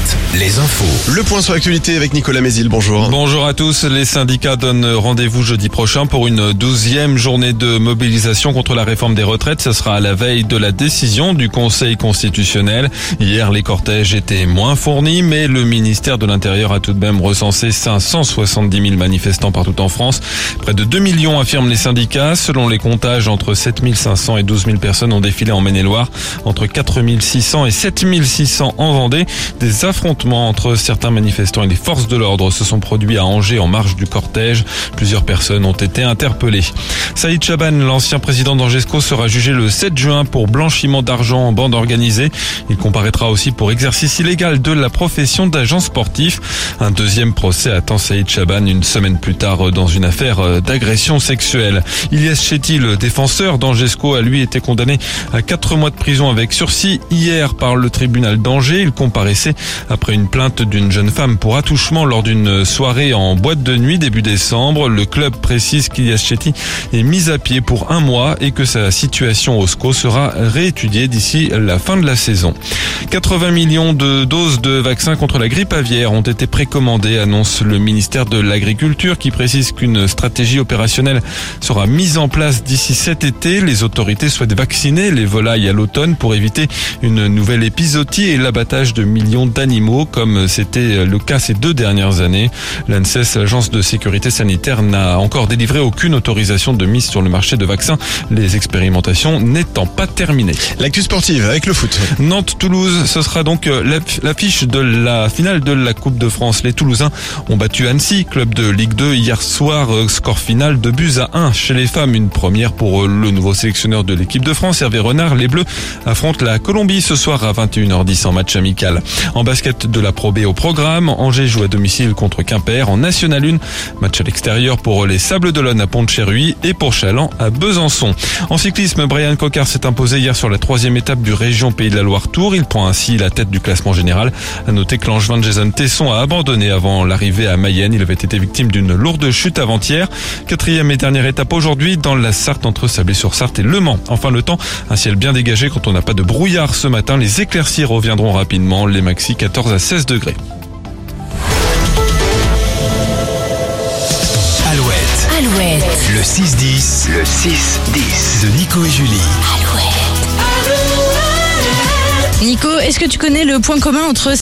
Alouette, les infos. Le point sur l'actualité avec Nicolas Mézil, bonjour. Bonjour à tous. Les syndicats donnent rendez-vous jeudi prochain pour une douzième journée de mobilisation contre la réforme des retraites. Ce sera à la veille de la décision du Conseil constitutionnel. Hier, les cortèges étaient moins fournis, mais le ministère de l'Intérieur a tout de même recensé 570 000 manifestants partout en France. Près de 2 millions affirment les syndicats. Selon les comptages, entre 7 500 et 12 000 personnes ont défilé en Maine-et-Loire, entre 4 600 et 7 600 en Vendée. Des affrontements entre certains manifestants et les forces de l'ordre se sont produits à Angers en marge du cortège. Plusieurs personnes ont été interpellées. Saïd Chaban, l'ancien président d'Angesco, sera jugé le 7 juin pour blanchiment d'argent en bande organisée. Il comparaîtra aussi pour exercice illégal de la profession d'agent sportif. Un deuxième procès attend Saïd Chaban une semaine plus tard dans une affaire d'agression sexuelle. Ilyes Chetty, le défenseur d'Angesco, a lui été condamné à 4 mois de prison avec sursis hier par le tribunal d'Angers. Il comparaissait après une plainte d'une jeune femme pour attouchement lors d'une soirée en boîte de nuit début décembre. Le club précise qu'Ilias Chetty est mis à pied pour un mois et que sa situation au SCO sera réétudiée d'ici la fin de la saison. 80 millions de doses de vaccins contre la grippe aviaire ont été précommandées, annonce le ministère de l'Agriculture qui précise qu'une stratégie opérationnelle sera mise en place d'ici cet été. Les autorités souhaitent vacciner les volailles à l'automne pour éviter une nouvelle épisodie et l'abattage de millions d'animaux comme c'était le cas ces deux dernières années. L'ANSES, l'agence de sécurité sanitaire, n'a encore délivré aucune autorisation de mise sur le marché de vaccins, les expérimentations n'étant pas terminées. L'actu sportive avec le foot. Nantes-Toulouse, ce sera donc l'affiche de la finale de la Coupe de France. Les Toulousains ont battu Annecy, club de Ligue 2, hier soir, score final de buts à 1 chez les femmes. Une première pour le nouveau sélectionneur de l'équipe de France, Hervé Renard. Les Bleus affrontent la Colombie ce soir à 21h10 en match amical. En basket de la Pro au programme, Angers joue à domicile contre Quimper en National 1. Match à l'extérieur pour les Sables d'Olonne à pont de et pour Chaland à Besançon. En cyclisme, Brian Cocard s'est imposé hier sur la troisième étape du région Pays de la Loire Tour. Il prend ainsi la tête du classement général. À noter que l'angevin Jason Tesson a abandonné avant l'arrivée à Mayenne. Il avait été victime d'une lourde chute avant-hier. Quatrième et dernière étape aujourd'hui dans la Sarthe entre Sablé-sur-Sarthe et Le Mans. Enfin le temps, un ciel bien dégagé quand on n'a pas de brouillard ce matin. Les éclaircies reviendront rapidement. Les maxi 14 à 16 degrés. Alouette, Alouette, le 6-10, le 6-10 de Nico et Julie. Nico, est-ce que tu connais le point commun entre